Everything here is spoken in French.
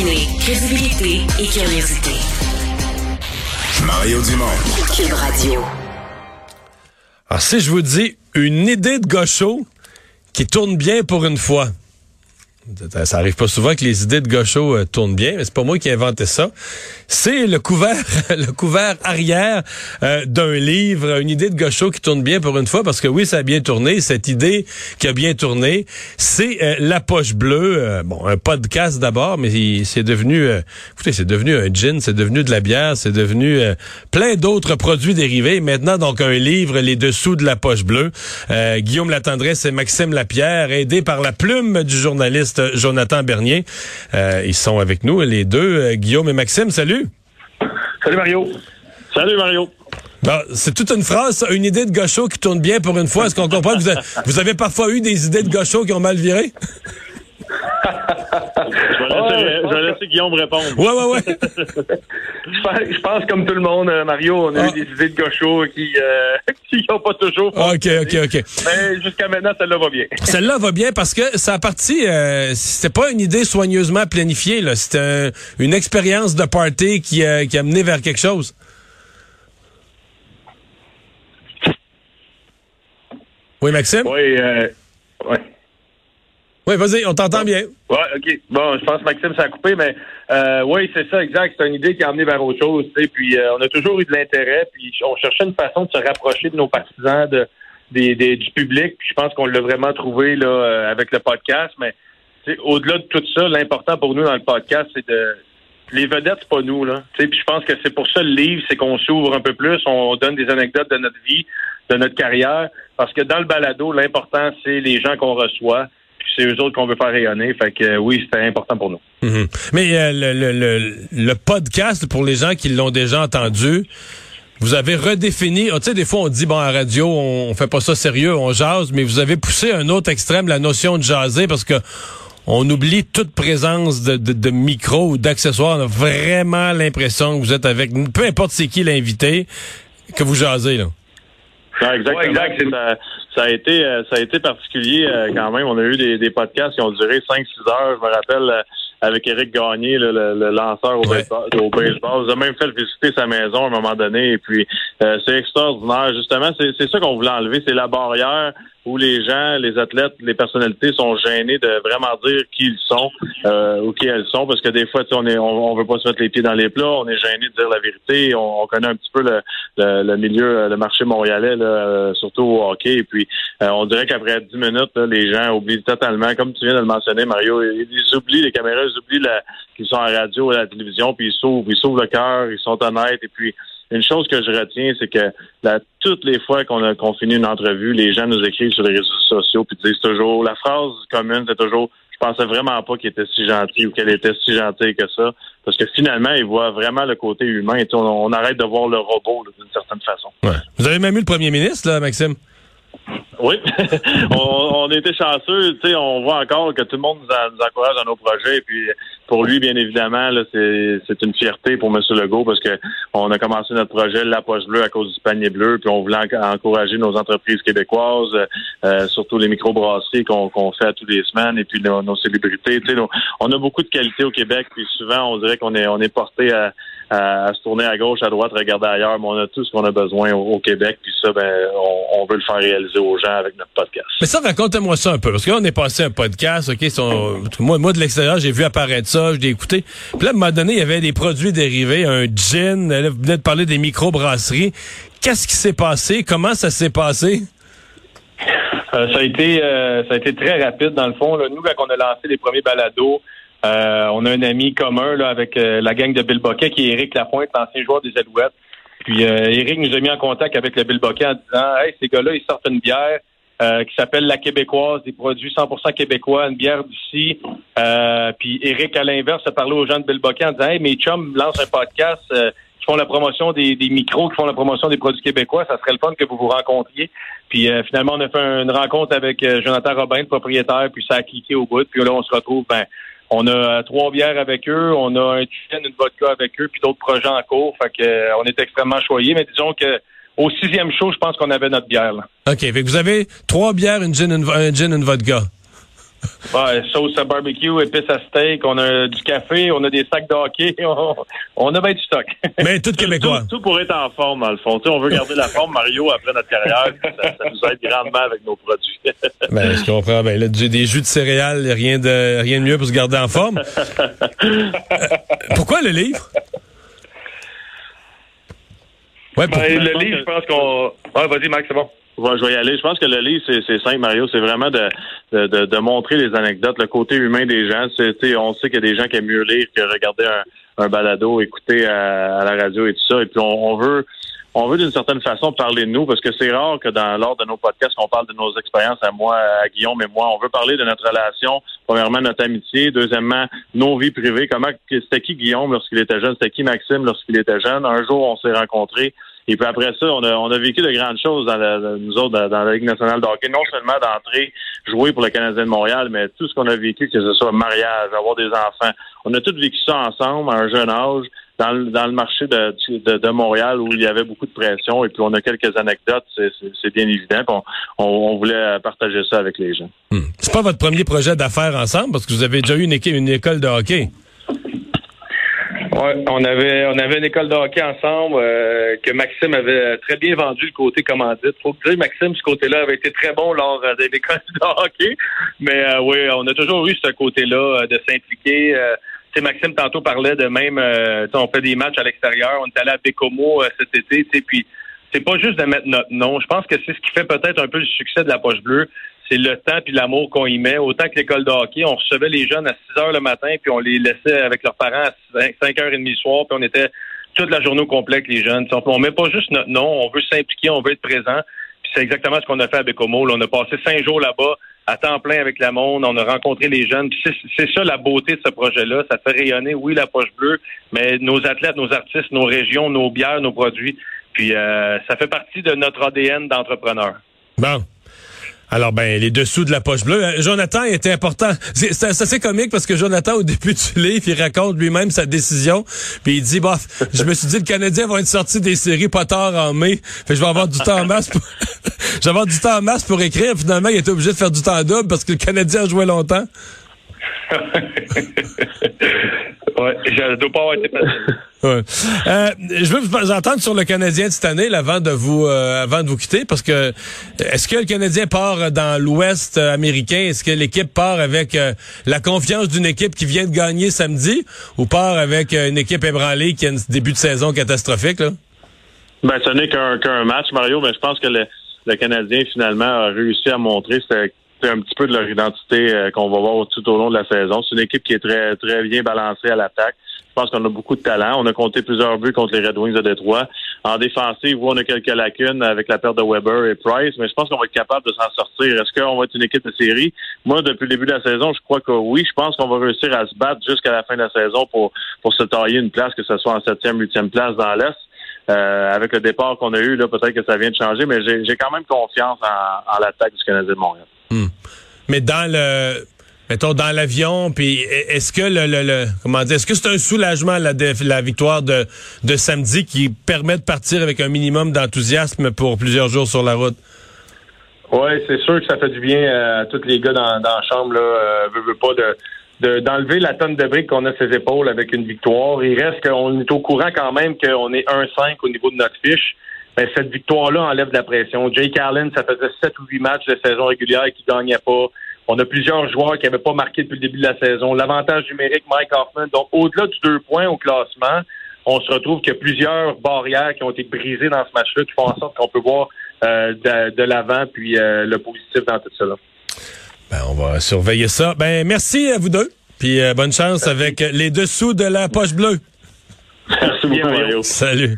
Combiner crédibilité et curiosité. Mario Dumont. Cube Radio. Alors, si je vous dis une idée de gaucho qui tourne bien pour une fois, ça arrive pas souvent que les idées de gaucho euh, tournent bien, mais c'est pas moi qui ai inventé ça. C'est le couvert, le couvert arrière euh, d'un livre, une idée de gaucho qui tourne bien pour une fois, parce que oui, ça a bien tourné. Cette idée qui a bien tourné, c'est euh, la poche bleue. bon, un podcast d'abord, mais c'est devenu, écoutez, c'est devenu un gin, c'est devenu de la bière, c'est devenu plein d'autres produits dérivés. Maintenant, donc un livre, les dessous de la poche bleue. Guillaume Latendresse et Maxime Lapierre, aidés par la plume du journaliste Jonathan Bernier. Euh, ils sont avec nous, les deux, euh, Guillaume et Maxime. Salut. Salut Mario. Salut Mario. c'est toute une phrase, une idée de gaucho qui tourne bien pour une fois. Est-ce qu'on comprend que vous, avez, parfois eu des idées de gaucho qui ont mal viré? Je, vais laisser, Guillaume répondre. Ouais, ouais, ouais. je, pense, comme tout le monde, euh, Mario, on a eu ah. des idées de gaucho qui n'ont pas toujours OK, OK, OK. Mais jusqu'à maintenant, celle-là va bien. celle-là va bien parce que ça a parti, euh, c'était pas une idée soigneusement planifiée, là. C'était une expérience de party qui, qui a mené vers quelque chose. Oui, Maxime? Oui, euh, ouais. Oui, vas-y, on t'entend bien. Oui, OK. Bon, je pense que Maxime s'est coupé, mais euh, oui, c'est ça, exact. C'est une idée qui a amené vers autre chose. Puis euh, on a toujours eu de l'intérêt, puis on cherchait une façon de se rapprocher de nos partisans, de, du public. Puis je pense qu'on l'a vraiment trouvé là euh, avec le podcast. Mais au-delà de tout ça, l'important pour nous dans le podcast, c'est de les vedettes, c'est pas nous, là. Puis je pense que c'est pour ça le livre, c'est qu'on s'ouvre un peu plus, on donne des anecdotes de notre vie, de notre carrière. Parce que dans le balado, l'important, c'est les gens qu'on reçoit c'est eux autres qu'on veut faire rayonner. Fait que oui, c'était important pour nous. Mhm. Mais euh, le, le, podcast, pour les gens qui l'ont déjà entendu, vous avez redéfini. Ah, tu sais, des fois, on dit, bon, à radio, on, fait pas ça sérieux, on jase, mais vous avez poussé un autre extrême, la notion de jaser, parce que on oublie toute présence de, de, micro ou d'accessoires. On a vraiment l'impression que vous êtes avec, peu importe c'est qui l'invité, que vous jasez, là. Exactement. exact. Ça, a été, euh, ça a été particulier euh, quand même. On a eu des, des podcasts qui ont duré 5-6 heures. Je me rappelle euh, avec Eric Gagné, le, le, lanceur au, baseball, au baseball. Vous avez même fait visiter sa maison à un moment donné. Et puis, c'est extraordinaire. Justement, c'est ça qu'on voulait enlever. C'est la barrière où les gens, les athlètes, les personnalités sont gênés de vraiment dire qui ils sont euh, ou qui elles sont, parce que des fois, on est, on, veut pas se mettre les pieds dans les plats, on est gêné de dire la vérité, on, connaît un petit peu le, le, milieu, le marché montréalais, là, euh, surtout au hockey, et puis euh, on dirait qu'après dix minutes, les gens oublient totalement, comme tu viens de le mentionner, Mario, ils, oublient les caméras, ils oublient qu'ils sont à la radio, à la télévision, puis ils s'ouvrent, ils s'ouvrent le cœur, ils sont honnêtes, et puis une chose que je retiens, c'est que toutes les fois qu'on a qu'on finit une entrevue, les gens nous écrivent sur les réseaux sociaux puis disent toujours la phrase commune, c'est toujours je pensais vraiment pas qu'il était si gentil ou qu'elle était si gentille que ça. Parce que finalement, ils voient vraiment le côté humain. Et on, arrête de voir le robot d'une certaine façon. Vous avez même eu le premier ministre, là, Maxime? Oui, on, on, a été chanceux. Tu sais, on voit encore que tout le monde nous, encourage dans nos projets. Et puis, pour lui, bien évidemment, c'est, une fierté pour M. Legault parce que on a commencé notre projet La Poche Bleue à cause du panier bleu. Puis, on voulait encourager nos entreprises québécoises, euh, surtout les microbrasseries qu'on, fait à toutes les semaines, et puis nos, célébrités. Tu sais, on a beaucoup de qualités au Québec. Puis, souvent, on dirait qu'on est, on est porté à à, se tourner à gauche, à droite, regarder ailleurs, mais on a tout ce qu'on a besoin au, Québec, puis ça, ben, on, veut le faire réaliser aux gens avec notre podcast. Mais ça, racontez-moi ça un peu, parce que là, on est passé un podcast, OK, moi, moi, de l'extérieur, j'ai vu apparaître ça, je l'ai écouté. Puis là, à un moment donné, il y avait des produits dérivés, un gin, là, vous venez de parler des microbrasseries. Qu'est-ce qui s'est passé? Comment ça s'est passé? Euh, ça a été euh, ça a été très rapide dans le fond. Là. Nous, quand on a lancé les premiers balados, euh, on a un ami commun là, avec euh, la gang de Bill Boquet, qui est Éric Lapointe, l'ancien joueur des Alouettes. Puis euh, Éric nous a mis en contact avec le Bill Boquet en disant Hey, ces gars-là, ils sortent une bière qui s'appelle la Québécoise, des produits 100% québécois, une bière d'ici. puis Éric, à l'inverse, a parlé aux gens de Bill Boquet en disant Hey, mes chums lancent un podcast qui font la promotion des, micros, qui font la promotion des produits québécois. Ça serait le fun que vous vous rencontriez. Puis finalement, on a fait une rencontre avec Jonathan Robin, le propriétaire, puis ça a cliqué au bout. Puis là, on se retrouve ben, on a euh, trois bières avec eux, on a un gin, une vodka avec eux, puis d'autres projets en cours. Fait que euh, on est extrêmement choyés, mais disons que au sixième show, je pense qu'on avait notre bière. Là. OK. Fait que vous avez trois bières, une une, un gin, une vodka. Ouais, sauce à barbecue, épices à steak, on a du café, on a des sacs de hockey, on, a bien du stock. Mais tout québécois. Tout, pour être en forme, dans le fond. on veut garder la forme, Mario, après notre carrière. Ça, nous aide grandement avec nos produits. ben, je comprends. Ben, là, des jus de céréales, rien de, rien de mieux pour se garder en forme. Pourquoi le livre? Ouais, ben, le livre, je pense qu'on... Ouais, vas-y, Max, c'est bon je vais y aller. Je pense que le livre, c'est simple, Mario. C'est vraiment de, de, de, montrer les anecdotes, le côté humain des gens. On sait qu'il y a des gens qui aiment mieux lire que regarder un, balado, écouter à, la radio et tout ça. Et puis, on, veut on veut d'une certaine façon parler de nous parce que c'est rare que dans lors de nos podcasts qu'on parle de nos expériences à moi, à Guillaume et moi. On veut parler de notre relation, premièrement notre amitié, deuxièmement nos vies privées. Comment c'était qui Guillaume lorsqu'il était jeune, c'était qui Maxime lorsqu'il était jeune? Un jour on s'est rencontrés et puis après ça, on a, on a vécu de grandes choses dans la, nous autres dans, la Ligue nationale de hockey. Non seulement d'entrer, jouer pour le Canadien de Montréal, mais tout ce qu'on a vécu, que ce soit mariage, avoir des enfants. On a tous vécu ça ensemble à un jeune âge. Dans le, dans le marché de, de, Montréal où il y avait beaucoup de pression et puis on a quelques anecdotes, c'est bien évident qu'on on, voulait partager ça avec les gens. Hmm. C'est pas votre premier projet d'affaires ensemble parce que vous avez déjà eu une, une école de hockey? Ouais, on avait on avait une école de hockey ensemble euh, que Maxime avait très bien vendu le côté commandite. Faut dire Maxime ce côté-là avait été très bon lors euh, de l'école de hockey, mais euh, oui, on a toujours eu ce côté-là de s'impliquer. sais, Maxime tantôt parlait de même, on fait des matchs à l'extérieur. On est allé à Bécomo cet été, puis c'est pas juste de mettre notre nom. Je pense que c'est ce qui fait peut-être un peu le succès de la poche bleue c'est le temps puis l'amour qu'on y met. Autant que l'école de hockey, on recevait les jeunes à 6 heures le matin, puis on les laissait avec leurs parents à 5 heures et demie soir, puis on était toute la journée au complet avec les jeunes. On, met pas juste notre nom, on veut s'impliquer, on veut être présent. C'est exactement ce qu'on a fait à Bécomo. on a passé cinq jours là-bas à temps plein avec le monde, on a rencontré les jeunes. C'est ça la beauté de ce projet-là. Ça fait rayonner, oui, la poche bleue, mais nos athlètes, nos artistes, nos régions, nos bières, nos produits. Puis euh, ça fait partie de notre ADN d'entrepreneur. Bon. Alors, ben, les dessous de la poche bleue. Euh, Jonathan était important. C'est assez comique parce que Jonathan, au début du livre, il raconte lui-même sa décision. Puis il dit, bof, je me suis dit, le Canadien va être sorti des séries pas tard en mai. Fait je vais avoir du temps en masse pour... je vais avoir du temps en masse pour écrire. Finalement, il était obligé de faire du temps double parce que le Canadien a joué longtemps. ouais, je dois pas avoir été Ouais. Euh, je veux vous entendre sur le Canadien de cette année avant de vous euh, avant de vous quitter parce que est-ce que le Canadien part dans l'Ouest américain? Est-ce que l'équipe part avec euh, la confiance d'une équipe qui vient de gagner samedi ou part avec une équipe ébranlée qui a un début de saison catastrophique là? Ben ce n'est qu'un match Mario, mais je pense que le, le Canadien finalement a réussi à montrer c'était un petit peu de leur identité qu'on va voir tout au long de la saison. C'est une équipe qui est très très bien balancée à l'attaque. Je pense qu'on a beaucoup de talent. On a compté plusieurs buts contre les Red Wings de Détroit. En défensive, on a quelques lacunes avec la perte de Weber et Price, mais je pense qu'on va être capable de s'en sortir. Est-ce qu'on va être une équipe de série? Moi, depuis le début de la saison, je crois que oui. Je pense qu'on va réussir à se battre jusqu'à la fin de la saison pour, pour se tailler une place, que ce soit en septième, huitième place dans l'Est. Euh, avec le départ qu'on a eu, là, peut-être que ça vient de changer, mais j'ai quand même confiance en, en l'attaque du Canadien de Montréal. Hmm. Mais dans le mettons, dans l'avion, puis est-ce que le, comment dire, est-ce que c'est un soulagement la, la victoire de, de samedi qui permet de partir avec un minimum d'enthousiasme pour plusieurs jours sur la route? Oui, c'est sûr que ça fait du bien à tous les gars dans, dans la chambre. Là, euh, pas de d'enlever la tonne de briques qu'on a ses épaules avec une victoire. Il reste qu'on est au courant quand même qu'on est 1-5 au niveau de notre fiche. Mais cette victoire-là enlève de la pression. Jake Allen, ça faisait 7 ou 8 matchs de saison régulière qui ne gagnait pas. On a plusieurs joueurs qui n'avaient pas marqué depuis le début de la saison. L'avantage numérique, Mike Hoffman. Donc, au-delà du deux points au classement, on se retrouve qu'il y a plusieurs barrières qui ont été brisées dans ce match-là qui font en sorte qu'on peut voir euh, de, l'avant puis euh, le positif dans tout cela. Ben, on va surveiller ça. Ben, merci à vous deux. Puis euh, bonne chance avec les dessous de la poche bleue. Merci beaucoup, Mario. Salut.